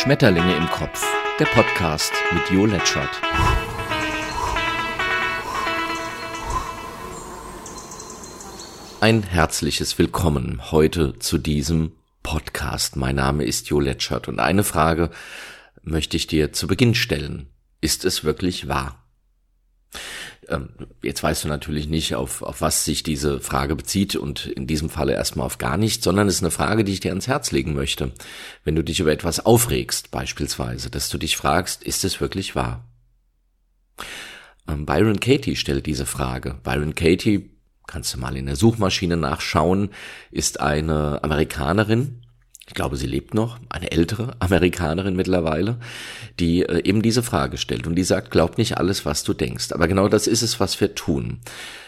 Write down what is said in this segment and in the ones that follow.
Schmetterlinge im Kopf, der Podcast mit Jo Letschert. Ein herzliches Willkommen heute zu diesem Podcast. Mein Name ist Jo Letschert und eine Frage möchte ich dir zu Beginn stellen. Ist es wirklich wahr? Ähm, jetzt weißt du natürlich nicht, auf, auf was sich diese Frage bezieht und in diesem Falle erstmal auf gar nichts, sondern es ist eine Frage, die ich dir ans Herz legen möchte. Wenn du dich über etwas aufregst, beispielsweise, dass du dich fragst, ist es wirklich wahr? Ähm, Byron Katie stellt diese Frage. Byron Katie, kannst du mal in der Suchmaschine nachschauen, ist eine Amerikanerin, ich glaube, sie lebt noch, eine ältere Amerikanerin mittlerweile, die äh, eben diese Frage stellt und die sagt, glaub nicht alles, was du denkst. Aber genau das ist es, was wir tun.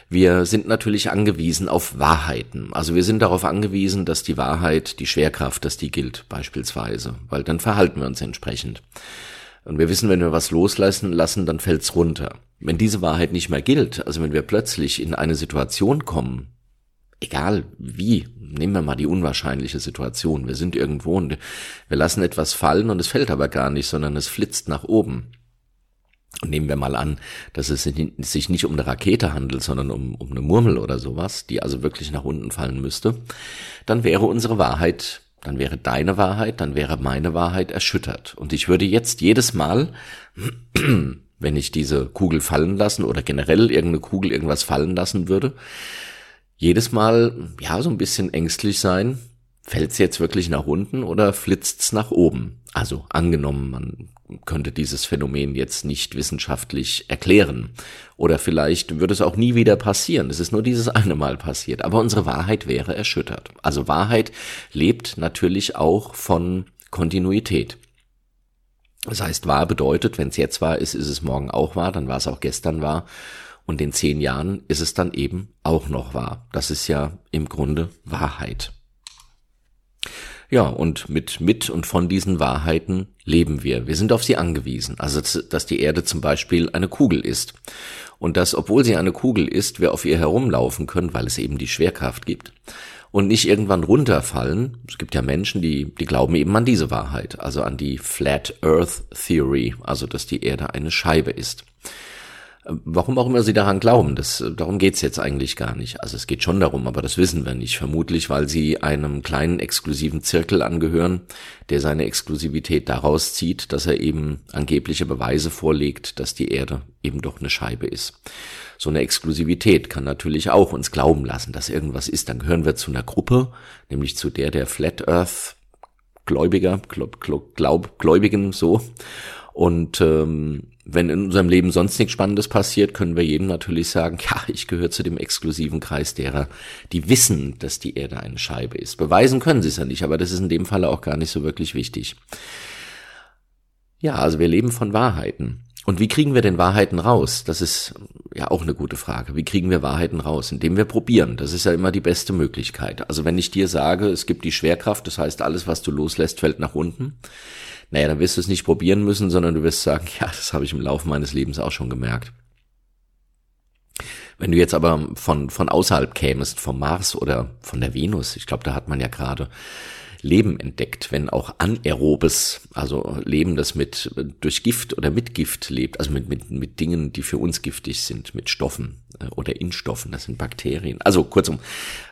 Wir sind natürlich angewiesen auf Wahrheiten. Also wir sind darauf angewiesen, dass die Wahrheit, die Schwerkraft, dass die gilt beispielsweise, weil dann verhalten wir uns entsprechend. Und wir wissen, wenn wir was loslassen lassen, dann fällt's runter. Wenn diese Wahrheit nicht mehr gilt, also wenn wir plötzlich in eine Situation kommen, egal wie, nehmen wir mal die unwahrscheinliche Situation. Wir sind irgendwo und wir lassen etwas fallen und es fällt aber gar nicht, sondern es flitzt nach oben. Und nehmen wir mal an, dass es sich nicht um eine Rakete handelt, sondern um, um eine Murmel oder sowas, die also wirklich nach unten fallen müsste, dann wäre unsere Wahrheit, dann wäre deine Wahrheit, dann wäre meine Wahrheit erschüttert. Und ich würde jetzt jedes Mal, wenn ich diese Kugel fallen lassen oder generell irgendeine Kugel irgendwas fallen lassen würde, jedes Mal, ja, so ein bisschen ängstlich sein. Fällt's jetzt wirklich nach unten oder flitzt's nach oben? Also angenommen, man könnte dieses Phänomen jetzt nicht wissenschaftlich erklären. Oder vielleicht würde es auch nie wieder passieren. Es ist nur dieses eine Mal passiert. Aber unsere Wahrheit wäre erschüttert. Also Wahrheit lebt natürlich auch von Kontinuität. Das heißt, wahr bedeutet, wenn es jetzt wahr ist, ist es morgen auch wahr, dann war es auch gestern wahr und in zehn Jahren ist es dann eben auch noch wahr. Das ist ja im Grunde Wahrheit. Ja, und mit, mit und von diesen Wahrheiten leben wir. Wir sind auf sie angewiesen. Also, dass die Erde zum Beispiel eine Kugel ist. Und dass, obwohl sie eine Kugel ist, wir auf ihr herumlaufen können, weil es eben die Schwerkraft gibt. Und nicht irgendwann runterfallen. Es gibt ja Menschen, die, die glauben eben an diese Wahrheit. Also an die Flat Earth Theory. Also, dass die Erde eine Scheibe ist. Warum auch immer sie daran glauben, das, darum geht's jetzt eigentlich gar nicht. Also es geht schon darum, aber das wissen wir nicht. Vermutlich, weil sie einem kleinen exklusiven Zirkel angehören, der seine Exklusivität daraus zieht, dass er eben angebliche Beweise vorlegt, dass die Erde eben doch eine Scheibe ist. So eine Exklusivität kann natürlich auch uns glauben lassen, dass irgendwas ist. Dann gehören wir zu einer Gruppe, nämlich zu der der Flat Earth Gläubiger, Glaub, Glaub, Gläubigen so. Und ähm, wenn in unserem Leben sonst nichts Spannendes passiert, können wir jedem natürlich sagen, ja, ich gehöre zu dem exklusiven Kreis derer, die wissen, dass die Erde eine Scheibe ist. Beweisen können sie es ja nicht, aber das ist in dem Falle auch gar nicht so wirklich wichtig. Ja, also wir leben von Wahrheiten. Und wie kriegen wir denn Wahrheiten raus? Das ist ja auch eine gute Frage. Wie kriegen wir Wahrheiten raus? Indem wir probieren. Das ist ja immer die beste Möglichkeit. Also wenn ich dir sage, es gibt die Schwerkraft, das heißt, alles, was du loslässt, fällt nach unten, naja, dann wirst du es nicht probieren müssen, sondern du wirst sagen, ja, das habe ich im Laufe meines Lebens auch schon gemerkt. Wenn du jetzt aber von, von außerhalb kämest, vom Mars oder von der Venus, ich glaube, da hat man ja gerade Leben entdeckt, wenn auch anaerobes, also Leben, das mit durch Gift oder mit Gift lebt, also mit, mit, mit Dingen, die für uns giftig sind, mit Stoffen oder in Stoffen, das sind Bakterien. Also kurzum,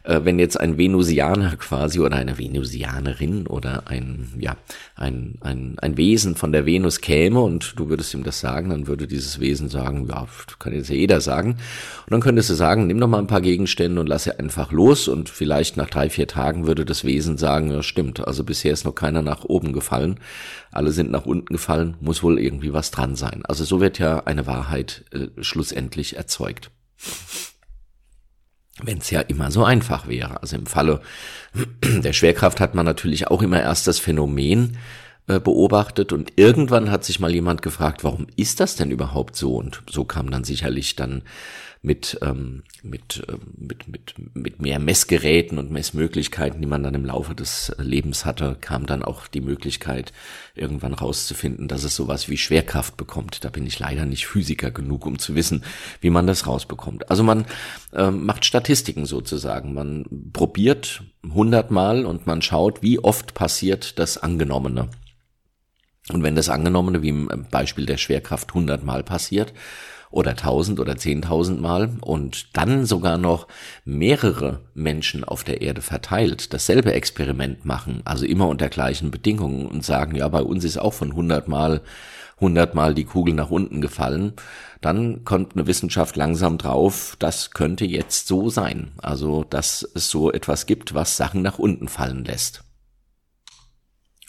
äh, wenn jetzt ein Venusianer quasi oder eine Venusianerin oder ein, ja, ein, ein, ein Wesen von der Venus käme und du würdest ihm das sagen, dann würde dieses Wesen sagen, ja, kann jetzt ja jeder sagen. Und dann könntest du sagen, nimm doch mal ein paar Gegenstände und lass sie einfach los und vielleicht nach drei, vier Tagen würde das Wesen sagen, ja, stimmt, also bisher ist noch keiner nach oben gefallen, alle sind nach unten gefallen, muss wohl irgendwie was dran sein. Also so wird ja eine Wahrheit äh, schlussendlich erzeugt. Wenn es ja immer so einfach wäre. Also im Falle der Schwerkraft hat man natürlich auch immer erst das Phänomen äh, beobachtet und irgendwann hat sich mal jemand gefragt, warum ist das denn überhaupt so? Und so kam dann sicherlich dann mit, ähm, mit, äh, mit, mit, mit mehr Messgeräten und Messmöglichkeiten, die man dann im Laufe des Lebens hatte, kam dann auch die Möglichkeit, irgendwann rauszufinden, dass es sowas wie Schwerkraft bekommt. Da bin ich leider nicht Physiker genug, um zu wissen, wie man das rausbekommt. Also man ähm, macht Statistiken sozusagen. Man probiert hundertmal und man schaut, wie oft passiert das Angenommene. Und wenn das angenommene, wie im Beispiel der Schwerkraft, 100 Mal passiert, oder 1000 oder 10.000 Mal und dann sogar noch mehrere Menschen auf der Erde verteilt dasselbe Experiment machen, also immer unter gleichen Bedingungen und sagen, ja, bei uns ist auch von 100 Mal 100 Mal die Kugel nach unten gefallen, dann kommt eine Wissenschaft langsam drauf, das könnte jetzt so sein. Also, dass es so etwas gibt, was Sachen nach unten fallen lässt.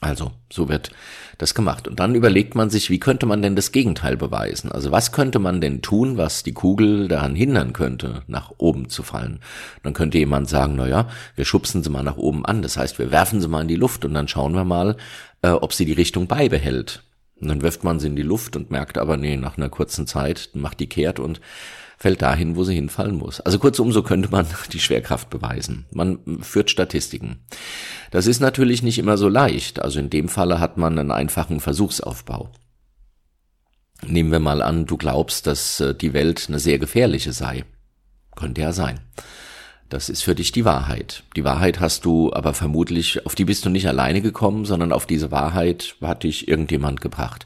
Also, so wird das gemacht. Und dann überlegt man sich, wie könnte man denn das Gegenteil beweisen? Also, was könnte man denn tun, was die Kugel daran hindern könnte, nach oben zu fallen? Dann könnte jemand sagen, na ja, wir schubsen sie mal nach oben an. Das heißt, wir werfen sie mal in die Luft und dann schauen wir mal, äh, ob sie die Richtung beibehält. Und dann wirft man sie in die Luft und merkt aber, nee, nach einer kurzen Zeit macht die kehrt und fällt dahin, wo sie hinfallen muss. Also kurzum, so könnte man die Schwerkraft beweisen. Man führt Statistiken. Das ist natürlich nicht immer so leicht. Also in dem Falle hat man einen einfachen Versuchsaufbau. Nehmen wir mal an, du glaubst, dass äh, die Welt eine sehr gefährliche sei. Könnte ja sein. Das ist für dich die Wahrheit. Die Wahrheit hast du aber vermutlich, auf die bist du nicht alleine gekommen, sondern auf diese Wahrheit hat dich irgendjemand gebracht.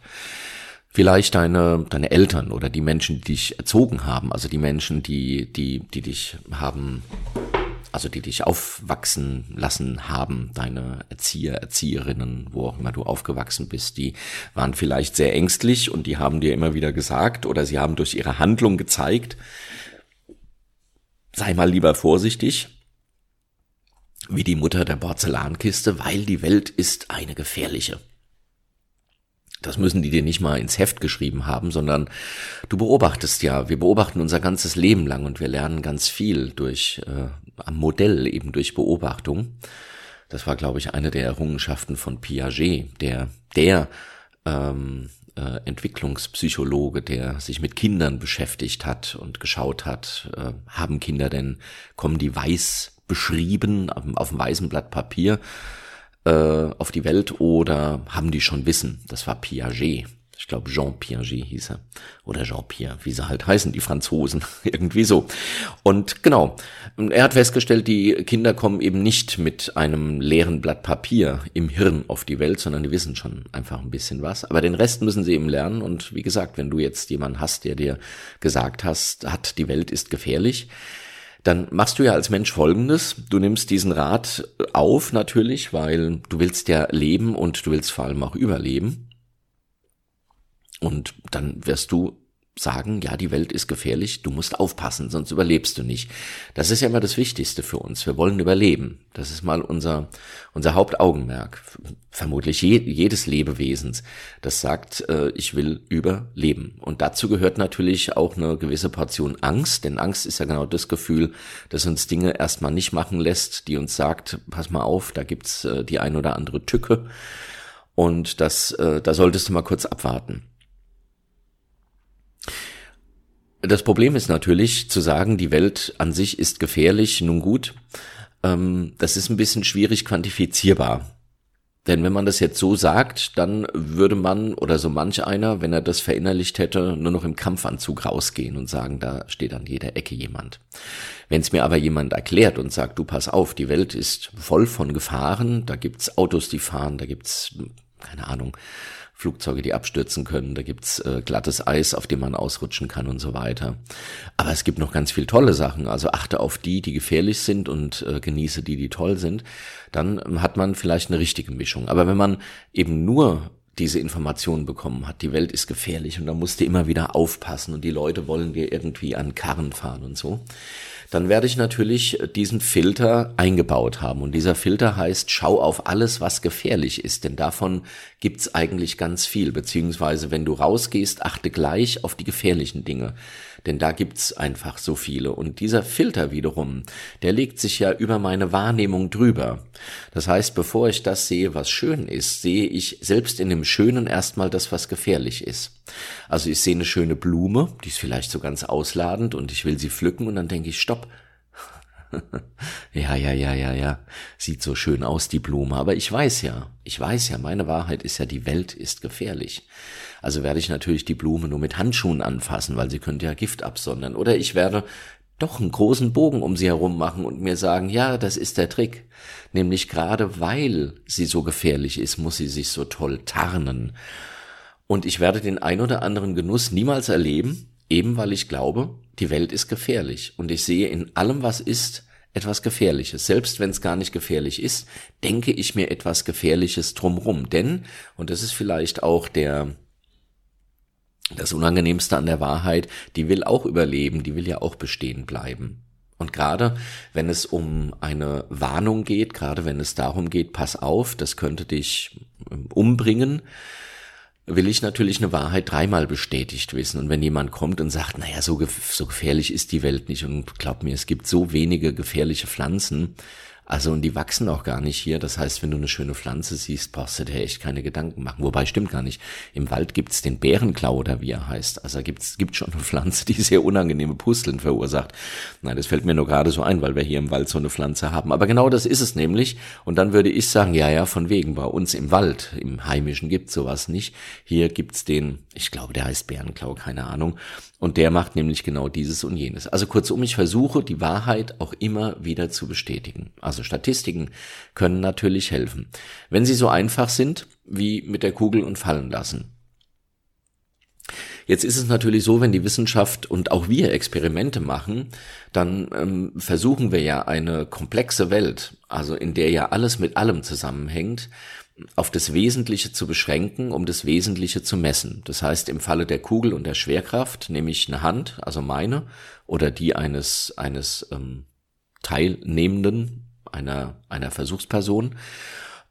Vielleicht deine, deine Eltern oder die Menschen, die dich erzogen haben, also die Menschen, die, die, die dich haben, also die dich aufwachsen lassen haben, deine Erzieher, Erzieherinnen, wo auch immer du aufgewachsen bist, die waren vielleicht sehr ängstlich und die haben dir immer wieder gesagt oder sie haben durch ihre Handlung gezeigt, sei mal lieber vorsichtig, wie die Mutter der Porzellankiste, weil die Welt ist eine gefährliche. Das müssen die dir nicht mal ins Heft geschrieben haben, sondern du beobachtest ja. Wir beobachten unser ganzes Leben lang und wir lernen ganz viel durch äh, am Modell eben durch Beobachtung. Das war, glaube ich, eine der Errungenschaften von Piaget, der der ähm, äh, Entwicklungspsychologe, der sich mit Kindern beschäftigt hat und geschaut hat, äh, haben Kinder denn kommen die weiß beschrieben auf, auf dem weißen Blatt Papier äh, auf die Welt oder haben die schon Wissen? Das war Piaget. Ich glaube, Jean Piaget hieß er. Oder Jean-Pierre, wie sie halt heißen, die Franzosen. Irgendwie so. Und genau, er hat festgestellt, die Kinder kommen eben nicht mit einem leeren Blatt Papier im Hirn auf die Welt, sondern die wissen schon einfach ein bisschen was. Aber den Rest müssen sie eben lernen. Und wie gesagt, wenn du jetzt jemanden hast, der dir gesagt hast, hat, die Welt ist gefährlich, dann machst du ja als Mensch Folgendes. Du nimmst diesen Rat auf natürlich, weil du willst ja leben und du willst vor allem auch überleben. Und dann wirst du sagen, ja, die Welt ist gefährlich, du musst aufpassen, sonst überlebst du nicht. Das ist ja immer das Wichtigste für uns. Wir wollen überleben. Das ist mal unser, unser Hauptaugenmerk. Vermutlich je, jedes Lebewesens, das sagt, äh, ich will überleben. Und dazu gehört natürlich auch eine gewisse Portion Angst, denn Angst ist ja genau das Gefühl, das uns Dinge erstmal nicht machen lässt, die uns sagt, pass mal auf, da gibt's äh, die ein oder andere Tücke. Und das, äh, da solltest du mal kurz abwarten. Das Problem ist natürlich zu sagen, die Welt an sich ist gefährlich, nun gut, ähm, das ist ein bisschen schwierig quantifizierbar. Denn wenn man das jetzt so sagt, dann würde man oder so manch einer, wenn er das verinnerlicht hätte, nur noch im Kampfanzug rausgehen und sagen, da steht an jeder Ecke jemand. Wenn es mir aber jemand erklärt und sagt, du pass auf, die Welt ist voll von Gefahren, da gibt's Autos, die fahren, da gibt's keine Ahnung, Flugzeuge, die abstürzen können, da gibt's äh, glattes Eis, auf dem man ausrutschen kann und so weiter. Aber es gibt noch ganz viel tolle Sachen. Also achte auf die, die gefährlich sind und äh, genieße die, die toll sind. Dann ähm, hat man vielleicht eine richtige Mischung. Aber wenn man eben nur diese Informationen bekommen hat, die Welt ist gefährlich und da musst du immer wieder aufpassen und die Leute wollen dir irgendwie an Karren fahren und so, dann werde ich natürlich diesen Filter eingebaut haben. Und dieser Filter heißt, schau auf alles, was gefährlich ist, denn davon gibt's eigentlich ganz viel. Beziehungsweise, wenn du rausgehst, achte gleich auf die gefährlichen Dinge. Denn da gibt's einfach so viele. Und dieser Filter wiederum, der legt sich ja über meine Wahrnehmung drüber. Das heißt, bevor ich das sehe, was schön ist, sehe ich selbst in dem Schönen erstmal das, was gefährlich ist. Also ich sehe eine schöne Blume, die ist vielleicht so ganz ausladend und ich will sie pflücken und dann denke ich, stopp, ja, ja, ja, ja, ja. Sieht so schön aus, die Blume. Aber ich weiß ja, ich weiß ja, meine Wahrheit ist ja, die Welt ist gefährlich. Also werde ich natürlich die Blume nur mit Handschuhen anfassen, weil sie könnte ja Gift absondern. Oder ich werde doch einen großen Bogen um sie herum machen und mir sagen, ja, das ist der Trick. Nämlich gerade weil sie so gefährlich ist, muss sie sich so toll tarnen. Und ich werde den ein oder anderen Genuss niemals erleben, eben weil ich glaube, die Welt ist gefährlich. Und ich sehe in allem, was ist, etwas Gefährliches. Selbst wenn es gar nicht gefährlich ist, denke ich mir etwas Gefährliches drumrum. Denn, und das ist vielleicht auch der, das Unangenehmste an der Wahrheit, die will auch überleben, die will ja auch bestehen bleiben. Und gerade wenn es um eine Warnung geht, gerade wenn es darum geht, pass auf, das könnte dich ähm, umbringen, will ich natürlich eine Wahrheit dreimal bestätigt wissen. Und wenn jemand kommt und sagt, naja, so, so gefährlich ist die Welt nicht und glaub mir, es gibt so wenige gefährliche Pflanzen, also und die wachsen auch gar nicht hier. Das heißt, wenn du eine schöne Pflanze siehst, brauchst du dir echt keine Gedanken machen. Wobei stimmt gar nicht. Im Wald gibt's den Bärenklau oder wie er heißt. Also gibt's gibt schon eine Pflanze, die sehr unangenehme Pusteln verursacht. Nein, das fällt mir nur gerade so ein, weil wir hier im Wald so eine Pflanze haben. Aber genau das ist es nämlich. Und dann würde ich sagen, ja, ja, von wegen. Bei uns im Wald, im Heimischen gibt's sowas nicht. Hier gibt's den, ich glaube, der heißt Bärenklau, keine Ahnung. Und der macht nämlich genau dieses und jenes. Also kurzum, ich versuche die Wahrheit auch immer wieder zu bestätigen. Also Statistiken können natürlich helfen. Wenn sie so einfach sind wie mit der Kugel und fallen lassen. Jetzt ist es natürlich so, wenn die Wissenschaft und auch wir Experimente machen, dann ähm, versuchen wir ja eine komplexe Welt, also in der ja alles mit allem zusammenhängt, auf das Wesentliche zu beschränken, um das Wesentliche zu messen. Das heißt, im Falle der Kugel und der Schwerkraft nehme ich eine Hand, also meine, oder die eines, eines ähm, Teilnehmenden, einer, einer Versuchsperson,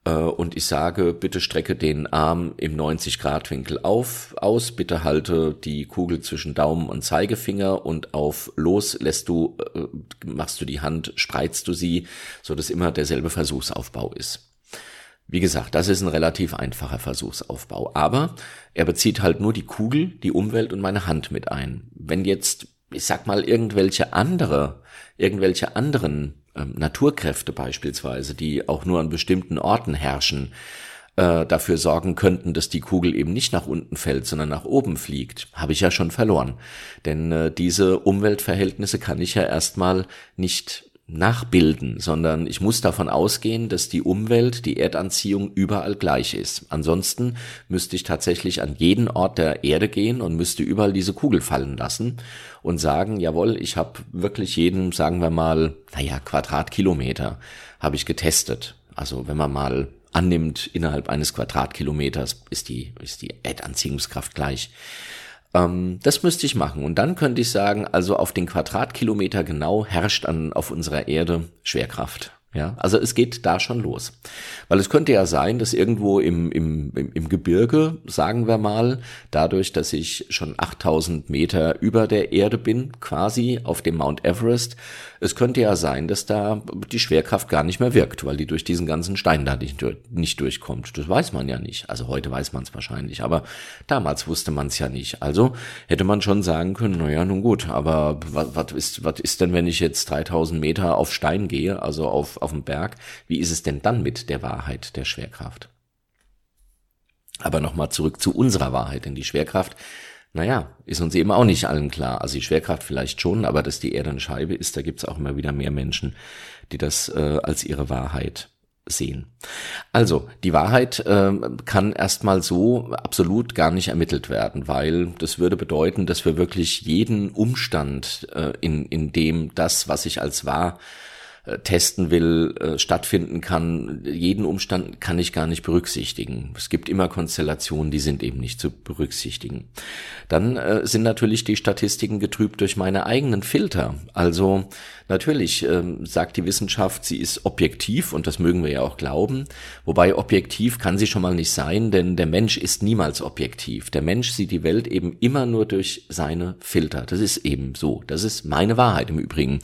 äh, und ich sage, bitte strecke den Arm im 90 Grad Winkel auf, aus, bitte halte die Kugel zwischen Daumen und Zeigefinger und auf los lässt du, äh, machst du die Hand, spreizst du sie, so dass immer derselbe Versuchsaufbau ist. Wie gesagt, das ist ein relativ einfacher Versuchsaufbau, aber er bezieht halt nur die Kugel, die Umwelt und meine Hand mit ein. Wenn jetzt, ich sag mal, irgendwelche andere, irgendwelche anderen ähm, Naturkräfte beispielsweise, die auch nur an bestimmten Orten herrschen, äh, dafür sorgen könnten, dass die Kugel eben nicht nach unten fällt, sondern nach oben fliegt, habe ich ja schon verloren. Denn äh, diese Umweltverhältnisse kann ich ja erstmal nicht nachbilden, sondern ich muss davon ausgehen, dass die Umwelt, die Erdanziehung überall gleich ist. Ansonsten müsste ich tatsächlich an jeden Ort der Erde gehen und müsste überall diese Kugel fallen lassen und sagen, jawohl, ich habe wirklich jeden, sagen wir mal, naja, Quadratkilometer habe ich getestet. Also wenn man mal annimmt, innerhalb eines Quadratkilometers ist die, ist die Erdanziehungskraft gleich ähm, das müsste ich machen. Und dann könnte ich sagen, also auf den Quadratkilometer genau herrscht an, auf unserer Erde Schwerkraft. Ja, also es geht da schon los. Weil es könnte ja sein, dass irgendwo im, im, im Gebirge, sagen wir mal, dadurch, dass ich schon 8000 Meter über der Erde bin, quasi auf dem Mount Everest, es könnte ja sein, dass da die Schwerkraft gar nicht mehr wirkt, weil die durch diesen ganzen Stein da nicht, nicht durchkommt. Das weiß man ja nicht. Also heute weiß man es wahrscheinlich, aber damals wusste man es ja nicht. Also hätte man schon sagen können, naja, nun gut, aber was ist, was ist denn, wenn ich jetzt 3000 Meter auf Stein gehe, also auf, auf dem Berg? Wie ist es denn dann mit der Wahrheit der Schwerkraft? Aber nochmal zurück zu unserer Wahrheit, denn die Schwerkraft naja, ist uns eben auch nicht allen klar. Also die Schwerkraft vielleicht schon, aber dass die Erde eine Scheibe ist, da gibt's auch immer wieder mehr Menschen, die das äh, als ihre Wahrheit sehen. Also, die Wahrheit äh, kann erstmal so absolut gar nicht ermittelt werden, weil das würde bedeuten, dass wir wirklich jeden Umstand, äh, in, in dem das, was ich als wahr äh, testen will, äh, stattfinden kann. Jeden Umstand kann ich gar nicht berücksichtigen. Es gibt immer Konstellationen, die sind eben nicht zu berücksichtigen. Dann äh, sind natürlich die Statistiken getrübt durch meine eigenen Filter. Also natürlich ähm, sagt die Wissenschaft, sie ist objektiv und das mögen wir ja auch glauben. Wobei objektiv kann sie schon mal nicht sein, denn der Mensch ist niemals objektiv. Der Mensch sieht die Welt eben immer nur durch seine Filter. Das ist eben so. Das ist meine Wahrheit im Übrigen.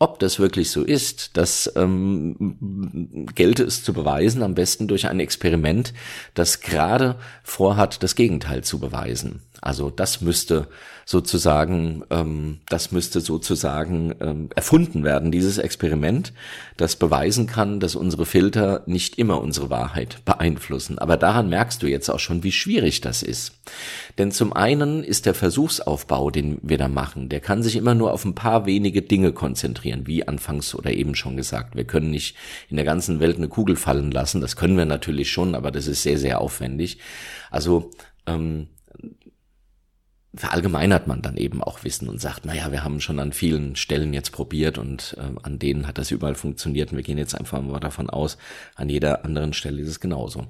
Ob das wirklich so ist, das ähm, gelte es zu beweisen, am besten durch ein Experiment, das gerade vorhat, das Gegenteil zu beweisen. Also das müsste sozusagen, ähm, das müsste sozusagen ähm, erfunden werden, dieses Experiment, das beweisen kann, dass unsere Filter nicht immer unsere Wahrheit beeinflussen. Aber daran merkst du jetzt auch schon, wie schwierig das ist. Denn zum einen ist der Versuchsaufbau, den wir da machen, der kann sich immer nur auf ein paar wenige Dinge konzentrieren, wie anfangs oder eben schon gesagt. Wir können nicht in der ganzen Welt eine Kugel fallen lassen. Das können wir natürlich schon, aber das ist sehr, sehr aufwendig. Also ähm, verallgemeinert man dann eben auch Wissen und sagt, naja, wir haben schon an vielen Stellen jetzt probiert und äh, an denen hat das überall funktioniert und wir gehen jetzt einfach mal davon aus, an jeder anderen Stelle ist es genauso.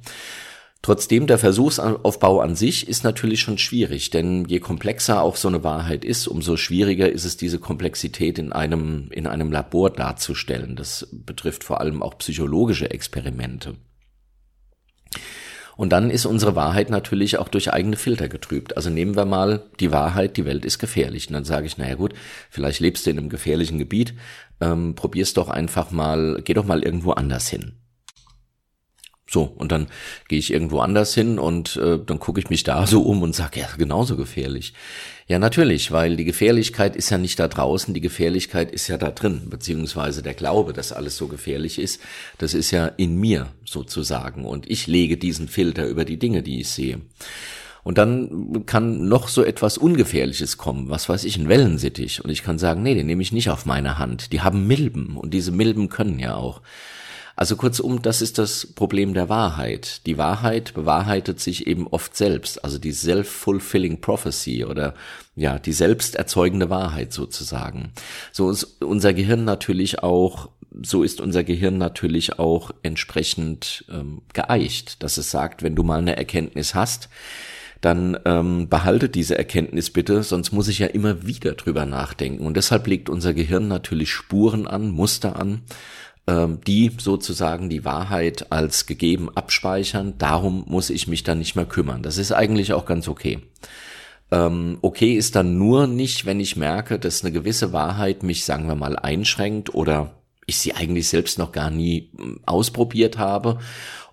Trotzdem, der Versuchsaufbau an sich ist natürlich schon schwierig, denn je komplexer auch so eine Wahrheit ist, umso schwieriger ist es, diese Komplexität in einem, in einem Labor darzustellen. Das betrifft vor allem auch psychologische Experimente. Und dann ist unsere Wahrheit natürlich auch durch eigene Filter getrübt. Also nehmen wir mal die Wahrheit, die Welt ist gefährlich. Und dann sage ich, naja gut, vielleicht lebst du in einem gefährlichen Gebiet, ähm, probier's doch einfach mal, geh doch mal irgendwo anders hin. So, und dann gehe ich irgendwo anders hin und äh, dann gucke ich mich da so um und sage, ja, genauso gefährlich. Ja, natürlich, weil die Gefährlichkeit ist ja nicht da draußen, die Gefährlichkeit ist ja da drin, beziehungsweise der Glaube, dass alles so gefährlich ist, das ist ja in mir sozusagen und ich lege diesen Filter über die Dinge, die ich sehe. Und dann kann noch so etwas Ungefährliches kommen, was weiß ich, ein Wellensittich. Und ich kann sagen, nee, den nehme ich nicht auf meine Hand. Die haben Milben und diese Milben können ja auch. Also kurzum, das ist das Problem der Wahrheit. Die Wahrheit bewahrheitet sich eben oft selbst, also die self-fulfilling prophecy oder ja, die selbst erzeugende Wahrheit sozusagen. So ist unser Gehirn natürlich auch, so ist unser Gehirn natürlich auch entsprechend ähm, geeicht, dass es sagt, wenn du mal eine Erkenntnis hast, dann ähm, behalte diese Erkenntnis bitte, sonst muss ich ja immer wieder drüber nachdenken. Und deshalb legt unser Gehirn natürlich Spuren an, Muster an, die sozusagen die Wahrheit als gegeben abspeichern. Darum muss ich mich dann nicht mehr kümmern. Das ist eigentlich auch ganz okay. Ähm, okay ist dann nur nicht, wenn ich merke, dass eine gewisse Wahrheit mich, sagen wir mal, einschränkt oder ich sie eigentlich selbst noch gar nie hm, ausprobiert habe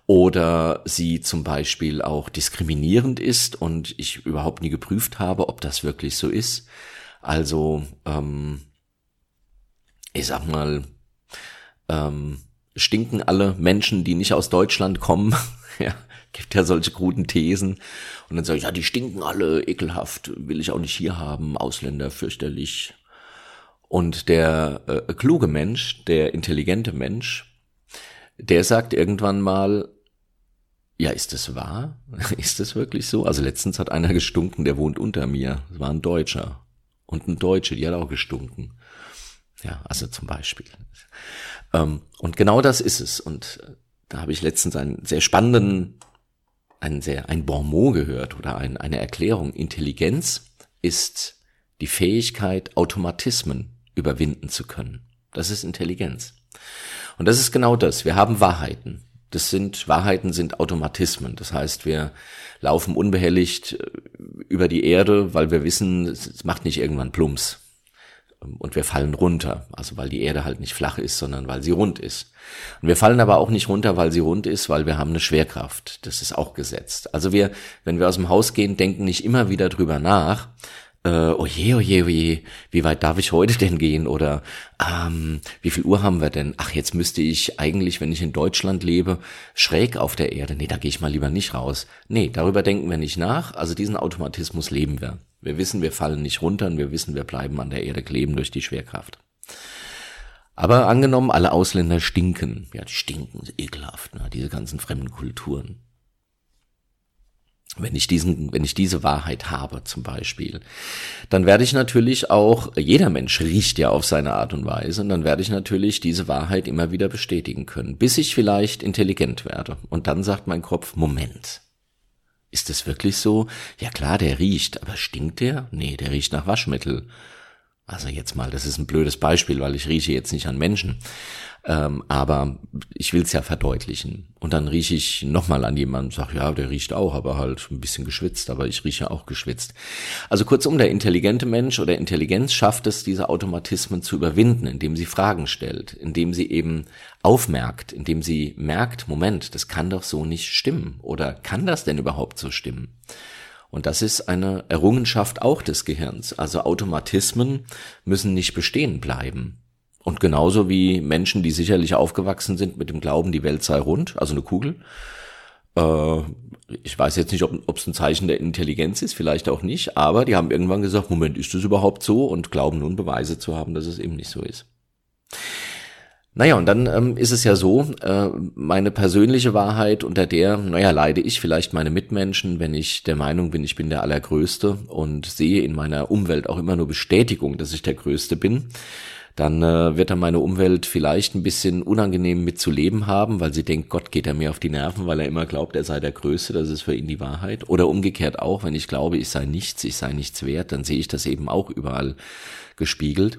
oder sie zum Beispiel auch diskriminierend ist und ich überhaupt nie geprüft habe, ob das wirklich so ist. Also, ähm, ich sag mal, ähm, stinken alle Menschen, die nicht aus Deutschland kommen. ja, gibt ja solche kruden Thesen. Und dann sage ich, ja, die stinken alle, ekelhaft, will ich auch nicht hier haben, Ausländer fürchterlich. Und der äh, kluge Mensch, der intelligente Mensch, der sagt irgendwann mal, ja, ist das wahr? ist das wirklich so? Also letztens hat einer gestunken, der wohnt unter mir. Das war ein Deutscher. Und ein Deutsche, die hat auch gestunken. Ja, also zum Beispiel. Ähm, und genau das ist es. Und äh, da habe ich letztens einen sehr spannenden, einen sehr, ein Bon mot gehört oder ein, eine Erklärung. Intelligenz ist die Fähigkeit, Automatismen überwinden zu können. Das ist Intelligenz. Und das ist genau das. Wir haben Wahrheiten. Das sind, Wahrheiten sind Automatismen. Das heißt, wir laufen unbehelligt äh, über die Erde, weil wir wissen, es macht nicht irgendwann Plumps und wir fallen runter, also weil die Erde halt nicht flach ist, sondern weil sie rund ist. Und wir fallen aber auch nicht runter, weil sie rund ist, weil wir haben eine Schwerkraft. Das ist auch gesetzt. Also wir, wenn wir aus dem Haus gehen, denken nicht immer wieder drüber nach, äh, oh je, oh je, oh wie weit darf ich heute denn gehen? Oder ähm, wie viel Uhr haben wir denn? Ach, jetzt müsste ich eigentlich, wenn ich in Deutschland lebe, schräg auf der Erde. Nee, da gehe ich mal lieber nicht raus. Nee, darüber denken wir nicht nach. Also diesen Automatismus leben wir. Wir wissen, wir fallen nicht runter und wir wissen, wir bleiben an der Erde kleben durch die Schwerkraft. Aber angenommen, alle Ausländer stinken. Ja, die stinken, ekelhaft, ne? diese ganzen fremden Kulturen. Wenn ich diesen, wenn ich diese Wahrheit habe, zum Beispiel, dann werde ich natürlich auch, jeder Mensch riecht ja auf seine Art und Weise, und dann werde ich natürlich diese Wahrheit immer wieder bestätigen können, bis ich vielleicht intelligent werde. Und dann sagt mein Kopf, Moment, ist das wirklich so? Ja klar, der riecht, aber stinkt der? Nee, der riecht nach Waschmittel. Also jetzt mal, das ist ein blödes Beispiel, weil ich rieche jetzt nicht an Menschen. Ähm, aber ich will es ja verdeutlichen. Und dann rieche ich nochmal an jemanden und sage, ja, der riecht auch, aber halt ein bisschen geschwitzt, aber ich rieche auch geschwitzt. Also kurzum, der intelligente Mensch oder Intelligenz schafft es, diese Automatismen zu überwinden, indem sie Fragen stellt, indem sie eben aufmerkt, indem sie merkt, Moment, das kann doch so nicht stimmen. Oder kann das denn überhaupt so stimmen? Und das ist eine Errungenschaft auch des Gehirns. Also Automatismen müssen nicht bestehen bleiben. Und genauso wie Menschen, die sicherlich aufgewachsen sind mit dem Glauben, die Welt sei rund, also eine Kugel. Äh, ich weiß jetzt nicht, ob es ein Zeichen der Intelligenz ist, vielleicht auch nicht, aber die haben irgendwann gesagt, Moment, ist das überhaupt so? Und glauben nun Beweise zu haben, dass es eben nicht so ist. Naja, und dann ähm, ist es ja so, äh, meine persönliche Wahrheit, unter der, naja, leide ich vielleicht meine Mitmenschen, wenn ich der Meinung bin, ich bin der Allergrößte und sehe in meiner Umwelt auch immer nur Bestätigung, dass ich der Größte bin dann äh, wird dann meine Umwelt vielleicht ein bisschen unangenehm mit zu leben haben, weil sie denkt, Gott geht er mir auf die Nerven, weil er immer glaubt, er sei der Größte, das ist für ihn die Wahrheit. Oder umgekehrt auch, wenn ich glaube, ich sei nichts, ich sei nichts wert, dann sehe ich das eben auch überall gespiegelt.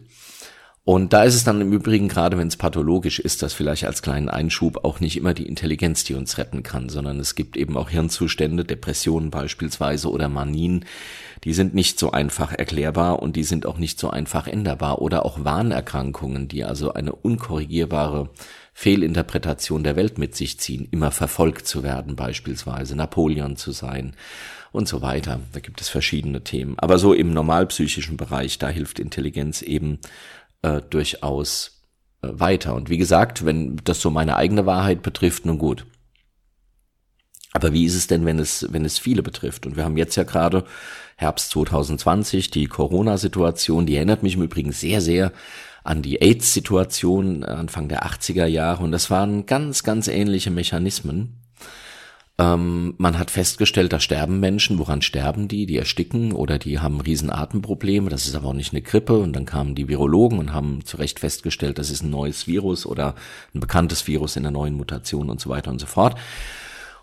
Und da ist es dann im Übrigen, gerade wenn es pathologisch ist, das vielleicht als kleinen Einschub auch nicht immer die Intelligenz, die uns retten kann, sondern es gibt eben auch Hirnzustände, Depressionen beispielsweise oder Manien, die sind nicht so einfach erklärbar und die sind auch nicht so einfach änderbar oder auch Wahnerkrankungen, die also eine unkorrigierbare Fehlinterpretation der Welt mit sich ziehen, immer verfolgt zu werden beispielsweise, Napoleon zu sein und so weiter. Da gibt es verschiedene Themen. Aber so im normalpsychischen Bereich, da hilft Intelligenz eben äh, durchaus äh, weiter. Und wie gesagt, wenn das so meine eigene Wahrheit betrifft, nun gut. Aber wie ist es denn, wenn es, wenn es viele betrifft? Und wir haben jetzt ja gerade Herbst 2020 die Corona-Situation, die erinnert mich im Übrigen sehr, sehr an die AIDS-Situation Anfang der 80er Jahre. Und das waren ganz, ganz ähnliche Mechanismen. Ähm, man hat festgestellt, da sterben Menschen. Woran sterben die? Die ersticken oder die haben riesen Atemprobleme. Das ist aber auch nicht eine Grippe. Und dann kamen die Virologen und haben zu Recht festgestellt, das ist ein neues Virus oder ein bekanntes Virus in der neuen Mutation und so weiter und so fort.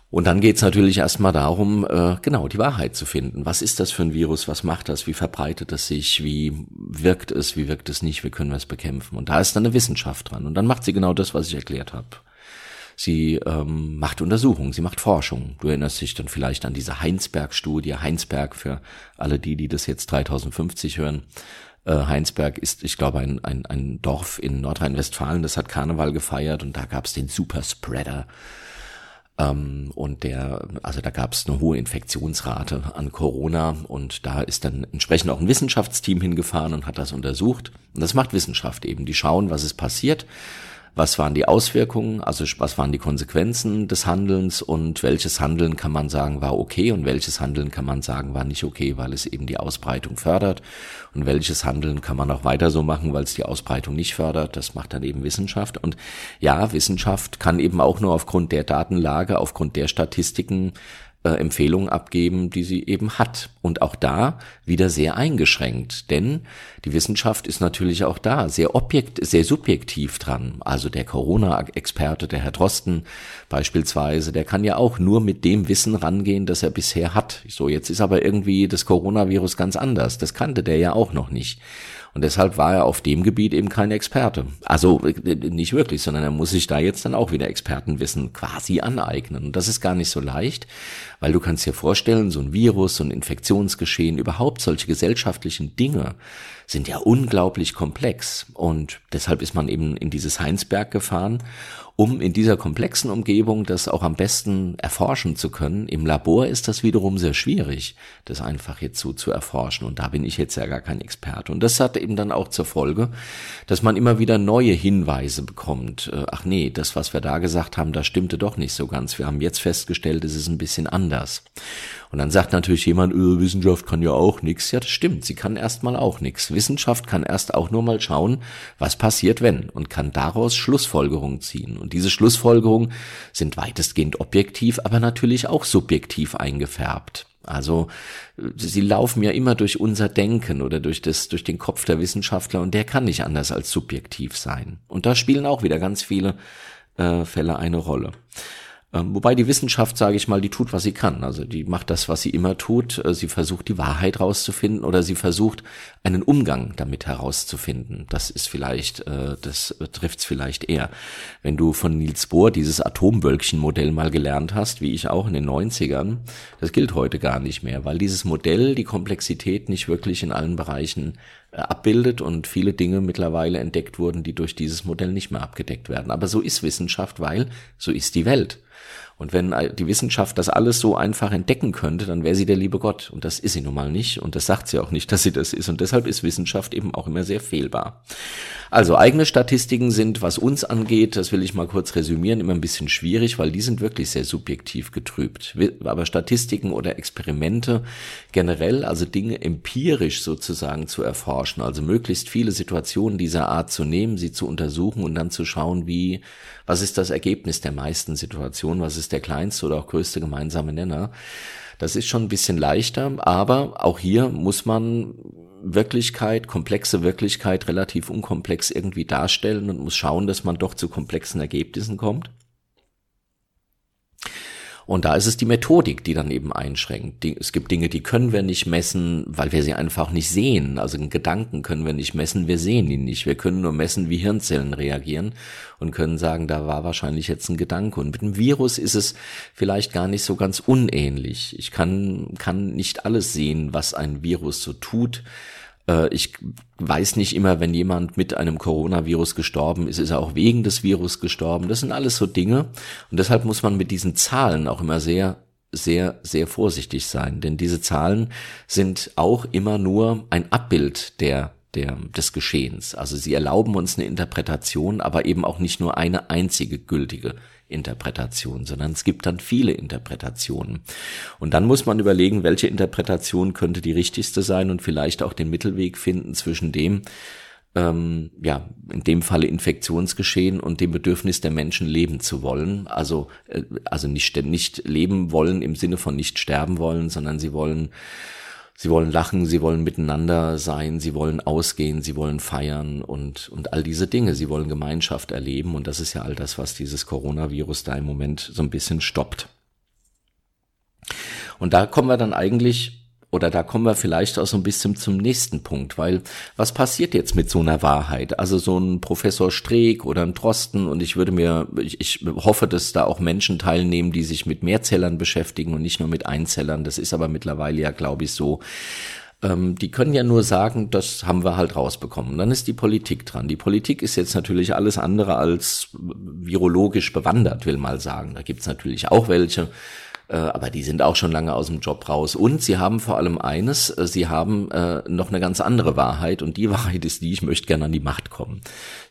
Und dann geht's natürlich erstmal darum, äh, genau die Wahrheit zu finden. Was ist das für ein Virus? Was macht das? Wie verbreitet es sich? Wie wirkt es? Wie wirkt es nicht? Wie können wir es bekämpfen? Und da ist dann eine Wissenschaft dran. Und dann macht sie genau das, was ich erklärt habe. Sie ähm, macht Untersuchungen, sie macht Forschung. Du erinnerst dich dann vielleicht an diese Heinsberg-Studie. Heinsberg, für alle die, die das jetzt 3050 hören. Äh, Heinsberg ist, ich glaube, ein, ein, ein Dorf in Nordrhein-Westfalen, das hat Karneval gefeiert und da gab es den Superspreader. Ähm, und der, also da gab es eine hohe Infektionsrate an Corona und da ist dann entsprechend auch ein Wissenschaftsteam hingefahren und hat das untersucht. Und das macht Wissenschaft eben. Die schauen, was ist passiert was waren die Auswirkungen, also was waren die Konsequenzen des Handelns? Und welches Handeln kann man sagen war okay? Und welches Handeln kann man sagen war nicht okay, weil es eben die Ausbreitung fördert? Und welches Handeln kann man auch weiter so machen, weil es die Ausbreitung nicht fördert. Das macht dann eben Wissenschaft. Und ja, Wissenschaft kann eben auch nur aufgrund der Datenlage, aufgrund der Statistiken äh, Empfehlungen abgeben, die sie eben hat. Und auch da wieder sehr eingeschränkt, denn die Wissenschaft ist natürlich auch da sehr objekt, sehr subjektiv dran. Also der Corona-Experte, der Herr Drosten beispielsweise, der kann ja auch nur mit dem Wissen rangehen, das er bisher hat. So, jetzt ist aber irgendwie das Coronavirus ganz anders. Das kannte der ja auch noch nicht. Und deshalb war er auf dem Gebiet eben kein Experte. Also äh, nicht wirklich, sondern er muss sich da jetzt dann auch wieder Expertenwissen quasi aneignen. Und das ist gar nicht so leicht, weil du kannst dir vorstellen, so ein Virus, so ein Infektionsgeschehen, überhaupt solche gesellschaftlichen Dinge sind ja unglaublich komplex. Und deshalb ist man eben in dieses Heinsberg gefahren um in dieser komplexen Umgebung das auch am besten erforschen zu können. Im Labor ist das wiederum sehr schwierig, das einfach jetzt so zu erforschen. Und da bin ich jetzt ja gar kein Experte. Und das hat eben dann auch zur Folge, dass man immer wieder neue Hinweise bekommt. Äh, ach nee, das, was wir da gesagt haben, das stimmte doch nicht so ganz. Wir haben jetzt festgestellt, es ist ein bisschen anders. Und dann sagt natürlich jemand, öh, Wissenschaft kann ja auch nichts. Ja, das stimmt, sie kann erstmal auch nichts. Wissenschaft kann erst auch nur mal schauen, was passiert, wenn und kann daraus Schlussfolgerungen ziehen. Und diese Schlussfolgerungen sind weitestgehend objektiv, aber natürlich auch subjektiv eingefärbt. Also sie laufen ja immer durch unser Denken oder durch das durch den Kopf der Wissenschaftler und der kann nicht anders als subjektiv sein. Und da spielen auch wieder ganz viele äh, Fälle eine Rolle. Ähm, wobei die Wissenschaft, sage ich mal, die tut, was sie kann. Also die macht das, was sie immer tut. Äh, sie versucht die Wahrheit rauszufinden oder sie versucht einen Umgang damit herauszufinden. Das ist vielleicht, äh, das trifft es vielleicht eher. Wenn du von Niels Bohr dieses Atomwölkchenmodell mal gelernt hast, wie ich auch in den 90ern, das gilt heute gar nicht mehr, weil dieses Modell die Komplexität nicht wirklich in allen Bereichen äh, abbildet und viele Dinge mittlerweile entdeckt wurden, die durch dieses Modell nicht mehr abgedeckt werden. Aber so ist Wissenschaft, weil so ist die Welt. Und wenn die Wissenschaft das alles so einfach entdecken könnte, dann wäre sie der liebe Gott. Und das ist sie nun mal nicht. Und das sagt sie auch nicht, dass sie das ist. Und deshalb ist Wissenschaft eben auch immer sehr fehlbar. Also eigene Statistiken sind, was uns angeht, das will ich mal kurz resümieren, immer ein bisschen schwierig, weil die sind wirklich sehr subjektiv getrübt. Aber Statistiken oder Experimente generell, also Dinge empirisch sozusagen zu erforschen, also möglichst viele Situationen dieser Art zu nehmen, sie zu untersuchen und dann zu schauen, wie, was ist das Ergebnis der meisten Situationen, was ist der kleinste oder auch größte gemeinsame Nenner. Das ist schon ein bisschen leichter, aber auch hier muss man Wirklichkeit, komplexe Wirklichkeit relativ unkomplex irgendwie darstellen und muss schauen, dass man doch zu komplexen Ergebnissen kommt. Und da ist es die Methodik, die dann eben einschränkt. es gibt Dinge, die können wir nicht messen, weil wir sie einfach nicht sehen. Also einen Gedanken können wir nicht messen, wir sehen ihn nicht. Wir können nur messen, wie Hirnzellen reagieren und können sagen, da war wahrscheinlich jetzt ein Gedanke. Und mit dem Virus ist es vielleicht gar nicht so ganz unähnlich. Ich kann, kann nicht alles sehen, was ein Virus so tut äh, ich weiß nicht immer, wenn jemand mit einem Coronavirus gestorben ist, ist er auch wegen des Virus gestorben. Das sind alles so Dinge. Und deshalb muss man mit diesen Zahlen auch immer sehr sehr, sehr vorsichtig sein, denn diese Zahlen sind auch immer nur ein Abbild der der, des Geschehens. Also sie erlauben uns eine Interpretation, aber eben auch nicht nur eine einzige gültige Interpretation, sondern es gibt dann viele Interpretationen. Und dann muss man überlegen, welche Interpretation könnte die richtigste sein und vielleicht auch den Mittelweg finden zwischen dem, ähm, ja, in dem Falle Infektionsgeschehen und dem Bedürfnis der Menschen leben zu wollen. Also, äh, also nicht, nicht leben wollen im Sinne von nicht sterben wollen, sondern sie wollen Sie wollen lachen, sie wollen miteinander sein, sie wollen ausgehen, sie wollen feiern und, und all diese Dinge. Sie wollen Gemeinschaft erleben und das ist ja all das, was dieses Coronavirus da im Moment so ein bisschen stoppt. Und da kommen wir dann eigentlich oder da kommen wir vielleicht auch so ein bisschen zum nächsten Punkt, weil was passiert jetzt mit so einer Wahrheit? Also so ein Professor Streeck oder ein Drosten und ich würde mir, ich, ich hoffe, dass da auch Menschen teilnehmen, die sich mit Mehrzellern beschäftigen und nicht nur mit Einzellern. Das ist aber mittlerweile ja, glaube ich, so ähm, die können ja nur sagen, das haben wir halt rausbekommen. Dann ist die Politik dran. Die Politik ist jetzt natürlich alles andere als virologisch bewandert, will mal sagen. Da gibt's natürlich auch welche, aber die sind auch schon lange aus dem Job raus. Und sie haben vor allem eines, äh, sie haben äh, noch eine ganz andere Wahrheit und die Wahrheit ist die, ich möchte gerne an die Macht kommen.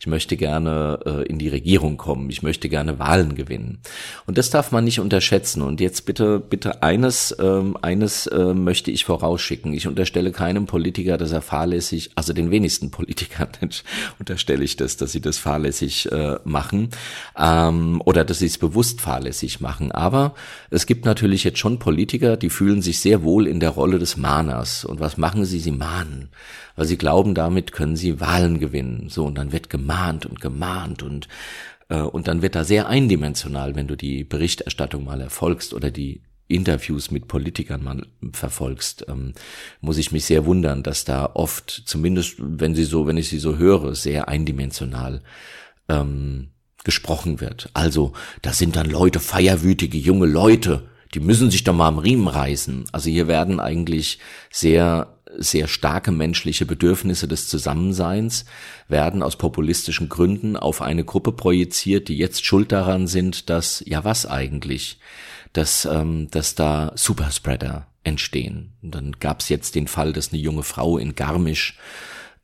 Ich möchte gerne äh, in die Regierung kommen. Ich möchte gerne Wahlen gewinnen. Und das darf man nicht unterschätzen. Und jetzt bitte, bitte eines, ähm, eines äh, möchte ich vorausschicken. Ich unterstelle keinem Politiker, dass er fahrlässig, also den wenigsten Politikern unterstelle ich das, dass sie das fahrlässig äh, machen ähm, oder dass sie es bewusst fahrlässig machen. Aber es gibt natürlich jetzt schon Politiker, die fühlen sich sehr wohl in der Rolle des Mahners. Und was machen sie? Sie mahnen, weil sie glauben, damit können sie Wahlen gewinnen. So, und dann wird gemahnt und gemahnt und äh, und dann wird da sehr eindimensional, wenn du die Berichterstattung mal erfolgst oder die Interviews mit Politikern mal verfolgst, ähm, muss ich mich sehr wundern, dass da oft, zumindest wenn sie so, wenn ich sie so höre, sehr eindimensional ähm, gesprochen wird. Also, da sind dann Leute, feierwütige junge Leute, die müssen sich doch mal am Riemen reißen. Also hier werden eigentlich sehr, sehr starke menschliche Bedürfnisse des Zusammenseins werden aus populistischen Gründen auf eine Gruppe projiziert, die jetzt schuld daran sind, dass, ja was eigentlich, dass, ähm, dass da Superspreader entstehen. Und dann gab's jetzt den Fall, dass eine junge Frau in Garmisch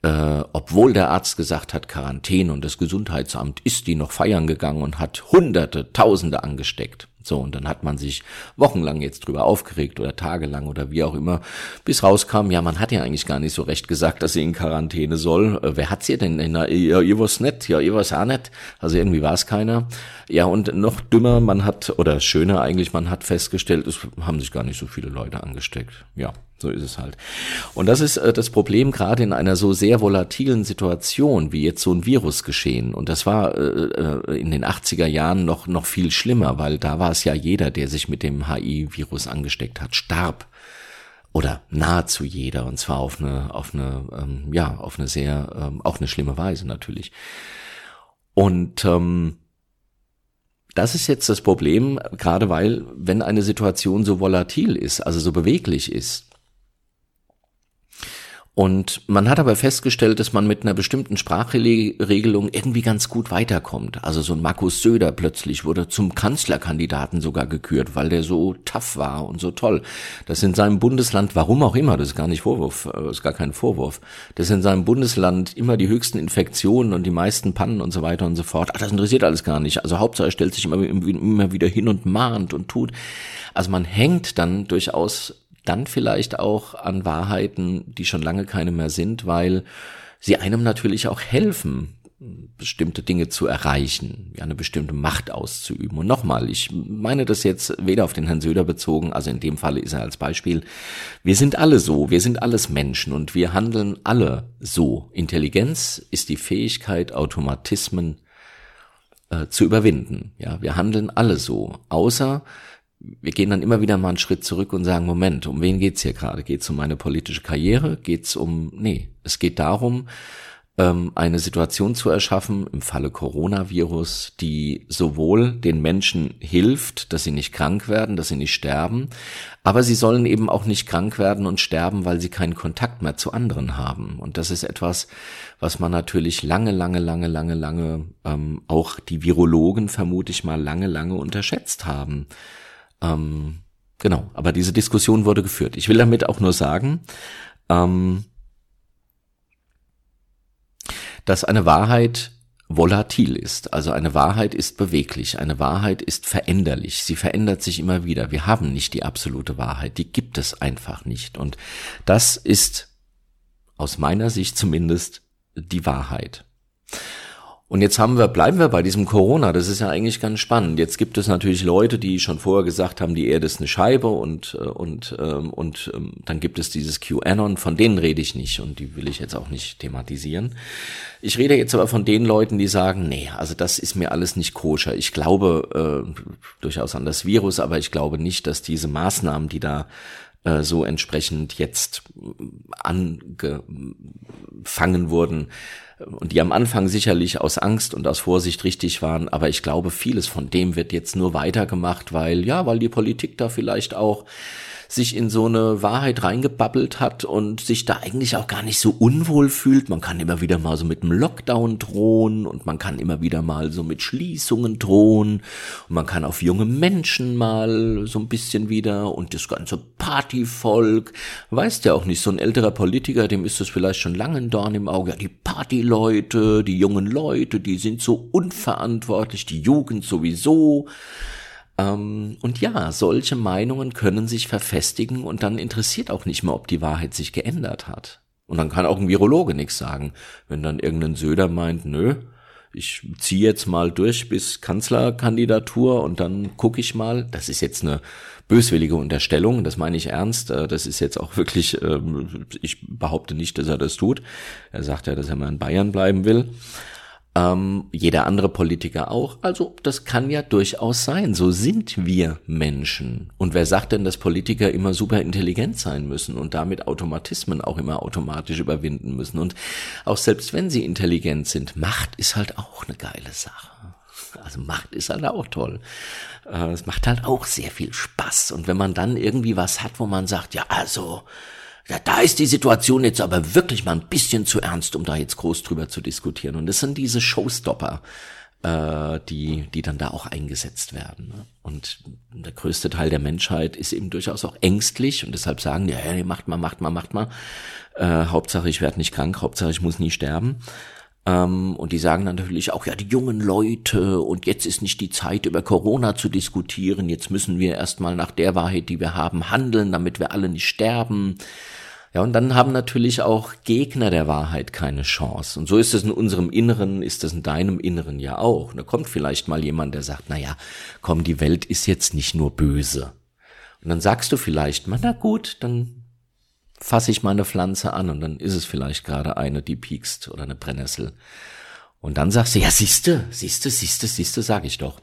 äh, obwohl der Arzt gesagt hat, Quarantäne und das Gesundheitsamt ist die noch feiern gegangen und hat Hunderte, Tausende angesteckt. So, und dann hat man sich wochenlang jetzt drüber aufgeregt oder tagelang oder wie auch immer, bis rauskam, ja, man hat ja eigentlich gar nicht so recht gesagt, dass sie in Quarantäne soll. Äh, wer hat's ihr denn? Na, ja, ihr war's nicht, ja, ihr war's auch nicht. Also irgendwie war es keiner. Ja, und noch dümmer, man hat, oder schöner eigentlich, man hat festgestellt, es haben sich gar nicht so viele Leute angesteckt. Ja, So ist es halt. Und das ist äh, das Problem gerade in einer so sehr volatilen Situation wie jetzt so ein Virus geschehen. Und das war äh, äh in den 80er Jahren noch, noch viel schlimmer, weil da war es ja jeder, der sich mit dem HI-Virus angesteckt hat, starb. Oder nahezu jeder. Und zwar auf eine, auf eine, ähm, ja, auf eine sehr, ähm, auch eine schlimme Weise natürlich. Und ähm, das ist jetzt das Problem, gerade weil, wenn eine Situation so volatil ist, also so beweglich ist, und man hat aber festgestellt, dass man mit einer bestimmten Sprachregelung irgendwie ganz gut weiterkommt. Also so ein Markus Söder plötzlich wurde zum Kanzlerkandidaten sogar gekürt, weil der so tough war und so toll. Das in seinem Bundesland, warum auch immer, das ist gar nicht Vorwurf, äh, ist gar kein Vorwurf, dass in seinem Bundesland immer die höchsten Infektionen und die meisten Pannen und so weiter und so fort. Ach, das interessiert alles gar nicht. Also Hauptsache er stellt sich immer, immer wieder hin und mahnt und tut. Also man hängt dann durchaus dann vielleicht auch an Wahrheiten, die schon lange keine mehr sind, weil sie einem natürlich auch helfen, bestimmte Dinge zu erreichen, eine bestimmte Macht auszuüben. Und nochmal, ich meine das jetzt weder auf den Herrn Söder bezogen, also in dem Falle ist er als Beispiel, wir sind alle so, wir sind alles Menschen und wir handeln alle so. Intelligenz ist die Fähigkeit, Automatismen äh, zu überwinden. Ja, wir handeln alle so, außer wir gehen dann immer wieder mal einen Schritt zurück und sagen, Moment, um wen geht's hier gerade? Geht's um meine politische Karriere? Geht's um, nee, es geht darum, ähm, eine Situation zu erschaffen, im Falle Coronavirus, die sowohl den Menschen hilft, dass sie nicht krank werden, dass sie nicht sterben, aber sie sollen eben auch nicht krank werden und sterben, weil sie keinen Kontakt mehr zu anderen haben. Und das ist etwas, was man natürlich lange, lange, lange, lange, lange, ähm, auch die Virologen vermute ich mal lange, lange unterschätzt haben. Ähm, genau, aber diese Diskussion wurde geführt. Ich will damit auch nur sagen, ähm, dass eine Wahrheit volatil ist. Also eine Wahrheit ist beweglich, eine Wahrheit ist veränderlich, sie verändert sich immer wieder. Wir haben nicht die absolute Wahrheit, die gibt es einfach nicht. Und das ist aus meiner Sicht zumindest die Wahrheit. Und jetzt haben wir, bleiben wir bei diesem Corona. Das ist ja eigentlich ganz spannend. Jetzt gibt es natürlich Leute, die schon vorher gesagt haben, die Erde ist eine Scheibe und äh, und ähm, und ähm, dann gibt es dieses QAnon. Von denen rede ich nicht und die will ich jetzt auch nicht thematisieren. Ich rede jetzt aber von den Leuten, die sagen, nee, also das ist mir alles nicht koscher. Ich glaube äh, durchaus an das Virus, aber ich glaube nicht, dass diese Maßnahmen, die da äh, so entsprechend jetzt angefangen wurden, und die am Anfang sicherlich aus Angst und aus Vorsicht richtig waren, aber ich glaube, vieles von dem wird jetzt nur weitergemacht, weil ja, weil die Politik da vielleicht auch sich in so eine Wahrheit reingebabbelt hat und sich da eigentlich auch gar nicht so unwohl fühlt. Man kann immer wieder mal so mit einem Lockdown drohen und man kann immer wieder mal so mit Schließungen drohen und man kann auf junge Menschen mal so ein bisschen wieder und das ganze Partyvolk. Weißt ja auch nicht, so ein älterer Politiker, dem ist das vielleicht schon lange ein Dorn im Auge. Ja, die Partyleute, die jungen Leute, die sind so unverantwortlich, die Jugend sowieso. Ähm, und ja, solche Meinungen können sich verfestigen und dann interessiert auch nicht mehr, ob die Wahrheit sich geändert hat. Und dann kann auch ein Virologe nichts sagen. Wenn dann irgendein Söder meint, nö, ich ziehe jetzt mal durch bis Kanzlerkandidatur und dann gucke ich mal. Das ist jetzt eine böswillige Unterstellung, das meine ich ernst. Äh, das ist jetzt auch wirklich, ähm, ich behaupte nicht, dass er das tut. Er sagt ja, dass er mal in Bayern bleiben will ähm, jeder andere Politiker auch. Also das kann ja durchaus sein. So sind wir Menschen. Und wer sagt denn, dass Politiker immer super intelligent sein müssen und damit Automatismen auch immer automatisch überwinden müssen? Und auch selbst wenn sie intelligent sind, Macht ist halt auch eine geile Sache. Also Macht ist halt auch toll. Äh, es macht halt auch sehr viel Spaß. Und wenn man dann irgendwie was hat, wo man sagt, ja, also, ja, da ist die Situation jetzt aber wirklich mal ein bisschen zu ernst, um da jetzt groß drüber zu diskutieren. Und das sind diese Showstopper, äh, die, die dann da auch eingesetzt werden. Ne? Und der größte Teil der Menschheit ist eben durchaus auch ängstlich und deshalb sagen die, ja, macht mal, macht mal, macht mal. Äh, Hauptsache ich werde nicht krank, Hauptsache ich muss nie sterben. Ähm, und die sagen dann natürlich auch, ja, die jungen Leute und jetzt ist nicht die Zeit, über Corona zu diskutieren. Jetzt müssen wir erstmal nach der Wahrheit, die wir haben, handeln, damit wir alle nicht sterben. Ja, und dann haben natürlich auch Gegner der Wahrheit keine Chance. Und so ist es in unserem Inneren, ist es in deinem Inneren ja auch. Und da kommt vielleicht mal jemand, der sagt, na ja, komm, die Welt ist jetzt nicht nur böse. Und dann sagst du vielleicht na gut, dann fasse ich meine Pflanze an und dann ist es vielleicht gerade eine, die piekst oder eine Brennnessel. Und dann sagst du, ja, siehste, siehste, siehste, siehste, sag ich doch.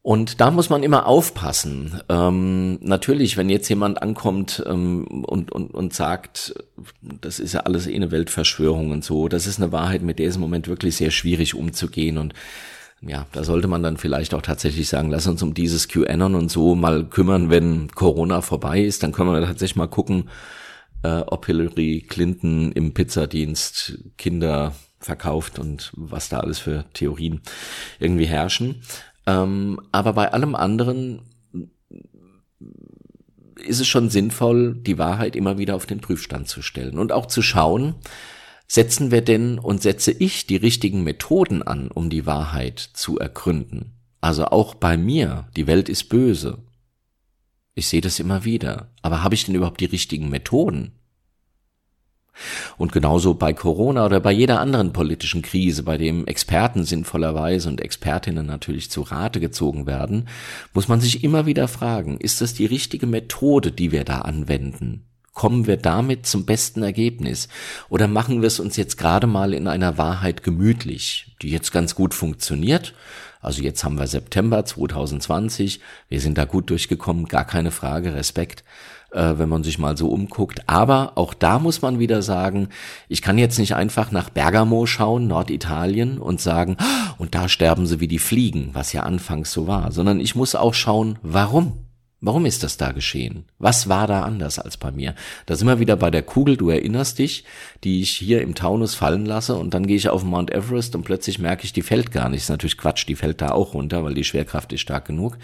Und da muss man immer aufpassen. Ähm, natürlich, wenn jetzt jemand ankommt ähm, und, und, und sagt, das ist ja alles eh eine Weltverschwörung und so, das ist eine Wahrheit, mit der ist im Moment wirklich sehr schwierig umzugehen und ja, da sollte man dann vielleicht auch tatsächlich sagen, lass uns um dieses QAnon und so mal kümmern, wenn Corona vorbei ist, dann können wir tatsächlich mal gucken, äh, ob Hillary Clinton im Pizzadienst Kinder verkauft und was da alles für Theorien irgendwie herrschen. Ähm, aber bei allem anderen ist es schon sinnvoll, die Wahrheit immer wieder auf den Prüfstand zu stellen und auch zu schauen, Setzen wir denn und setze ich die richtigen Methoden an, um die Wahrheit zu ergründen? Also auch bei mir, die Welt ist böse. Ich sehe das immer wieder. Aber habe ich denn überhaupt die richtigen Methoden? Und genauso bei Corona oder bei jeder anderen politischen Krise, bei dem Experten sinnvollerweise und Expertinnen natürlich zu Rate gezogen werden, muss man sich immer wieder fragen, ist das die richtige Methode, die wir da anwenden? Kommen wir damit zum besten Ergebnis? Oder machen wir es uns jetzt gerade mal in einer Wahrheit gemütlich, die jetzt ganz gut funktioniert? Also jetzt haben wir September 2020, wir sind da gut durchgekommen, gar keine Frage, Respekt, äh, wenn man sich mal so umguckt. Aber auch da muss man wieder sagen, ich kann jetzt nicht einfach nach Bergamo schauen, Norditalien, und sagen, ah, und da sterben sie wie die Fliegen, was ja anfangs so war, sondern ich muss auch schauen, warum? Warum ist das da geschehen? Was war da anders als bei mir? Da sind wir wieder bei der Kugel, du erinnerst dich, die ich hier im Taunus fallen lasse und dann gehe ich auf Mount Everest und plötzlich merke ich, die fällt gar nicht. Ist natürlich Quatsch, die fällt da auch runter, weil die Schwerkraft ist stark genug.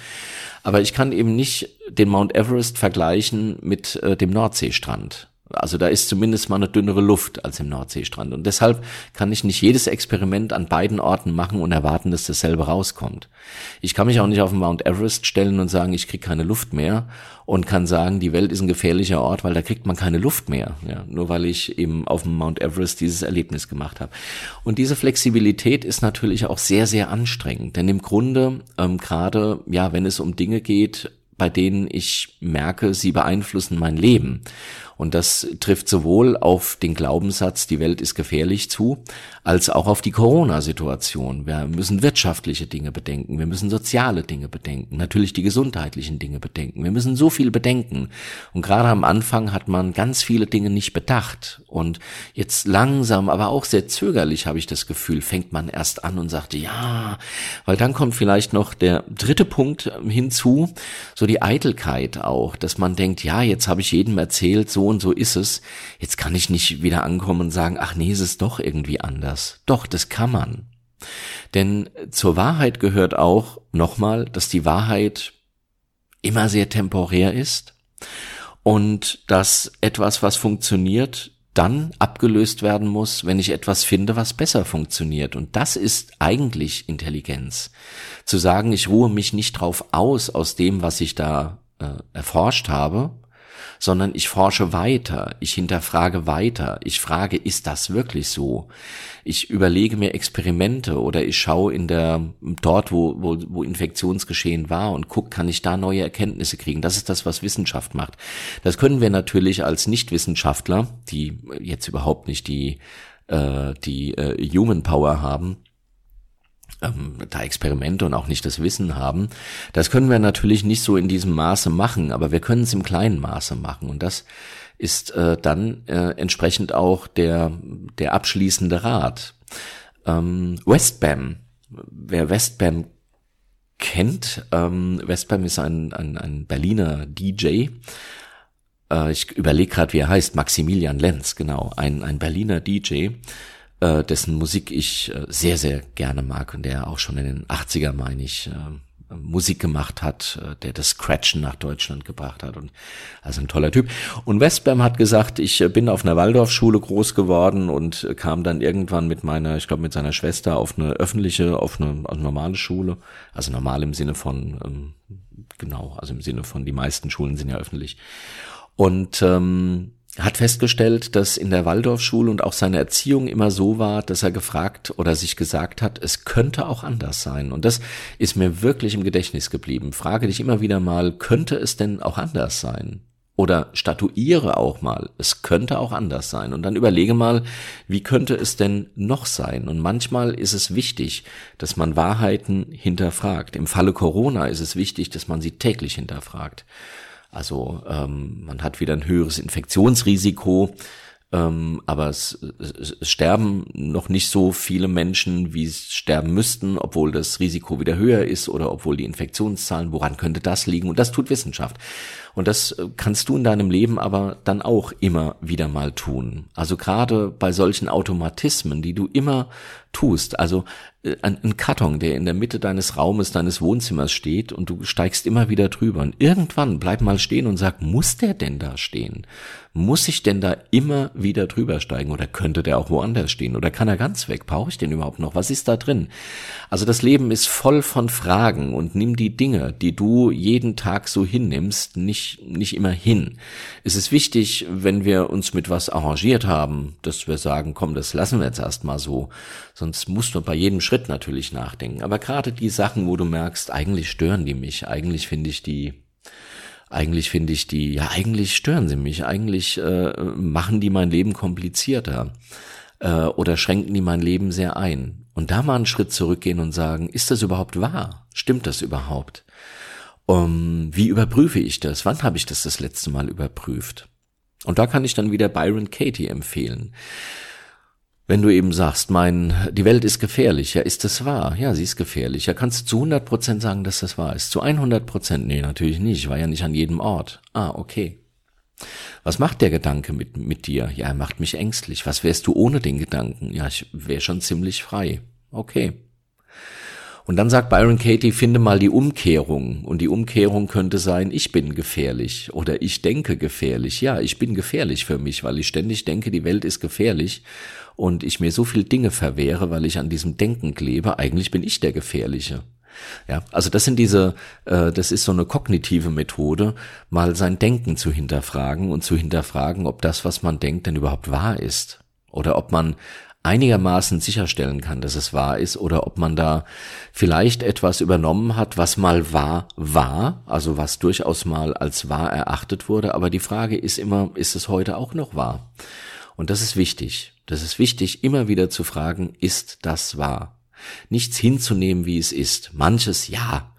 Aber ich kann eben nicht den Mount Everest vergleichen mit äh, dem Nordseestrand. Also da ist zumindest mal eine dünnere Luft als im Nordseestrand. Und deshalb kann ich nicht jedes Experiment an beiden Orten machen und erwarten, dass dasselbe rauskommt. Ich kann mich auch nicht auf den Mount Everest stellen und sagen, ich kriege keine Luft mehr und kann sagen, die Welt ist ein gefährlicher Ort, weil da kriegt man keine Luft mehr. Ja, nur weil ich eben auf dem Mount Everest dieses Erlebnis gemacht habe. Und diese Flexibilität ist natürlich auch sehr, sehr anstrengend. Denn im Grunde, ähm, gerade ja, wenn es um Dinge geht, bei denen ich merke, sie beeinflussen mein Leben und das trifft sowohl auf den Glaubenssatz, die Welt ist gefährlich zu, als auch auf die Corona-Situation. Wir müssen wirtschaftliche Dinge bedenken, wir müssen soziale Dinge bedenken, natürlich die gesundheitlichen Dinge bedenken. Wir müssen so viel bedenken. Und gerade am Anfang hat man ganz viele Dinge nicht bedacht. Und jetzt langsam, aber auch sehr zögerlich habe ich das Gefühl, fängt man erst an und sagt, ja, weil dann kommt vielleicht noch der dritte Punkt hinzu, so die Eitelkeit auch, dass man denkt, ja, jetzt habe ich jedem erzählt, so und so ist es. Jetzt kann ich nicht wieder ankommen und sagen, ach nee, es ist doch irgendwie anders. Doch, das kann man. Denn zur Wahrheit gehört auch nochmal, dass die Wahrheit immer sehr temporär ist und dass etwas, was funktioniert, dann abgelöst werden muss, wenn ich etwas finde, was besser funktioniert. Und das ist eigentlich Intelligenz. Zu sagen, ich ruhe mich nicht drauf aus, aus dem, was ich da äh, erforscht habe, sondern ich forsche weiter, ich hinterfrage weiter, ich frage, ist das wirklich so? Ich überlege mir Experimente oder ich schaue in der, dort, wo, wo, wo Infektionsgeschehen war und guck, kann ich da neue Erkenntnisse kriegen? Das ist das, was Wissenschaft macht. Das können wir natürlich als Nichtwissenschaftler, die jetzt überhaupt nicht die, äh, die äh, Human Power haben, ähm, da Experimente und auch nicht das Wissen haben. Das können wir natürlich nicht so in diesem Maße machen, aber wir können es im kleinen Maße machen und das ist äh, dann äh, entsprechend auch der der abschließende Rat. Ähm, Westbam, wer Westbam kennt, ähm, Westbam ist ein, ein, ein Berliner DJ. Äh, ich überlege gerade, wie er heißt, Maximilian Lenz, genau, ein, ein Berliner DJ äh, dessen Musik ich äh, sehr, sehr gerne mag und der auch schon in den 80er, meine ich, äh, Musik gemacht hat, äh, der das Scratchen nach Deutschland gebracht hat und also ein toller Typ. Und Westbam hat gesagt, ich äh, bin auf einer Waldorfschule groß geworden und äh, kam dann irgendwann mit meiner, ich glaube mit seiner Schwester auf eine öffentliche, auf eine, auf eine normale Schule, also normal im Sinne von ähm, genau, also im Sinne von die meisten Schulen sind ja öffentlich. Und ähm, hat festgestellt, dass in der Waldorfschule und auch seine Erziehung immer so war, dass er gefragt oder sich gesagt hat, es könnte auch anders sein. Und das ist mir wirklich im Gedächtnis geblieben. Frage dich immer wieder mal, könnte es denn auch anders sein? oder statuiere auch mal, es könnte auch anders sein. Und dann überlege mal, wie könnte es denn noch sein? Und manchmal ist es wichtig, dass man Wahrheiten hinterfragt. Im Falle Corona ist es wichtig, dass man sie täglich hinterfragt. Also ähm, man hat wieder ein höheres Infektionsrisiko ähm, aber es, es, es sterben noch nicht so viele Menschen, wie es sterben müssten, obwohl das Risiko wieder höher ist oder obwohl die Infektionszahlen, woran könnte das liegen? Und das tut Wissenschaft. Und das äh, kannst du in deinem Leben aber dann auch immer wieder mal tun. Also gerade bei solchen Automatismen, die du immer tust, also äh, ein, Karton, der in der Mitte deines Raumes, deines Wohnzimmers steht und du steigst immer wieder drüber und irgendwann bleib mal stehen und sag, muss der denn da stehen? Muss ich denn da immer wieder drüber steigen oder könnte der auch woanders stehen oder kann er ganz weg? Brauche ich den überhaupt noch? Was ist da drin? Also das Leben ist voll von Fragen und nimm die Dinge, die du jeden Tag so hinnimmst, nicht, nicht immer hin. Es ist wichtig, wenn wir uns mit was arrangiert haben, dass wir sagen, komm, das lassen wir jetzt erstmal so. Sonst musst du bei jedem Schritt natürlich nachdenken. Aber gerade die Sachen, wo du merkst, eigentlich stören die mich, eigentlich finde ich die eigentlich finde ich die, ja, eigentlich stören sie mich, eigentlich äh, machen die mein Leben komplizierter äh, oder schränken die mein Leben sehr ein. Und da mal einen Schritt zurückgehen und sagen, ist das überhaupt wahr? Stimmt das überhaupt? Um, wie überprüfe ich das? Wann habe ich das das letzte Mal überprüft? Und da kann ich dann wieder Byron Katie empfehlen. Wenn du eben sagst, mein, die Welt ist gefährlich, ja, ist das wahr? Ja, sie ist gefährlich. Ja, kannst du zu 100 Prozent sagen, dass das wahr ist? Zu 100 Prozent? Nee, natürlich nicht. Ich war ja nicht an jedem Ort. Ah, okay. Was macht der Gedanke mit, mit dir? Ja, er macht mich ängstlich. Was wärst du ohne den Gedanken? Ja, ich wäre schon ziemlich frei. Okay. Und dann sagt Byron Katie, finde mal die Umkehrung. Und die Umkehrung könnte sein, ich bin gefährlich oder ich denke gefährlich. Ja, ich bin gefährlich für mich, weil ich ständig denke, die Welt ist gefährlich und ich mir so viel Dinge verwehre, weil ich an diesem Denken klebe. Eigentlich bin ich der Gefährliche. Ja, also das sind diese, äh, das ist so eine kognitive Methode, mal sein Denken zu hinterfragen und zu hinterfragen, ob das, was man denkt, denn überhaupt wahr ist. Oder ob man einigermaßen sicherstellen kann, dass es wahr ist oder ob man da vielleicht etwas übernommen hat, was mal wahr war, also was durchaus mal als wahr erachtet wurde. Aber die Frage ist immer, ist es heute auch noch wahr? Und das ist wichtig. Das ist wichtig, immer wieder zu fragen, ist das wahr? Nichts hinzunehmen, wie es ist. Manches ja.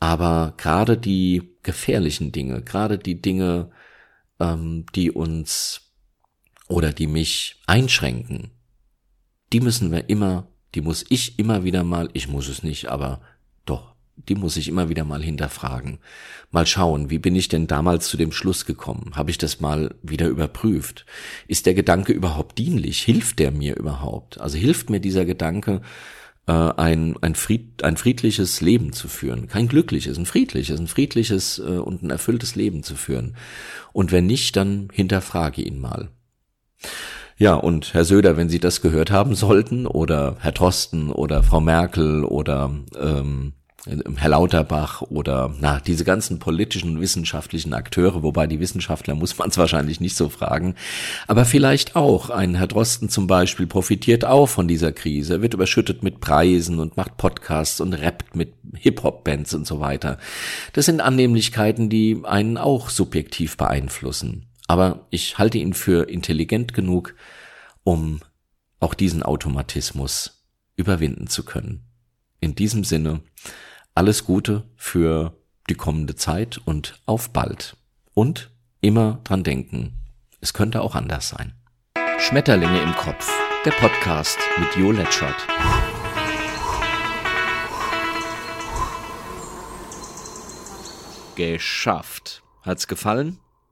Aber gerade die gefährlichen Dinge, gerade die Dinge, ähm, die uns oder die mich einschränken, die müssen wir immer, die muss ich immer wieder mal, ich muss es nicht, aber doch, die muss ich immer wieder mal hinterfragen. Mal schauen, wie bin ich denn damals zu dem Schluss gekommen? Habe ich das mal wieder überprüft? Ist der Gedanke überhaupt dienlich? Hilft der mir überhaupt? Also hilft mir dieser Gedanke, äh, ein, ein, Fried, ein friedliches Leben zu führen? Kein glückliches, ein friedliches, ein friedliches äh, und ein erfülltes Leben zu führen. Und wenn nicht, dann hinterfrage ihn mal. Ja, und Herr Söder, wenn Sie das gehört haben sollten, oder Herr Drosten oder Frau Merkel oder ähm, Herr Lauterbach oder na diese ganzen politischen und wissenschaftlichen Akteure, wobei die Wissenschaftler muss man es wahrscheinlich nicht so fragen, aber vielleicht auch ein Herr Drosten zum Beispiel profitiert auch von dieser Krise, wird überschüttet mit Preisen und macht Podcasts und rappt mit Hip-Hop-Bands und so weiter. Das sind Annehmlichkeiten, die einen auch subjektiv beeinflussen. Aber ich halte ihn für intelligent genug, um auch diesen Automatismus überwinden zu können. In diesem Sinne, alles Gute für die kommende Zeit und auf bald. Und immer dran denken, es könnte auch anders sein. Schmetterlinge im Kopf, der Podcast mit Jo Letschert. Geschafft. Hat's gefallen?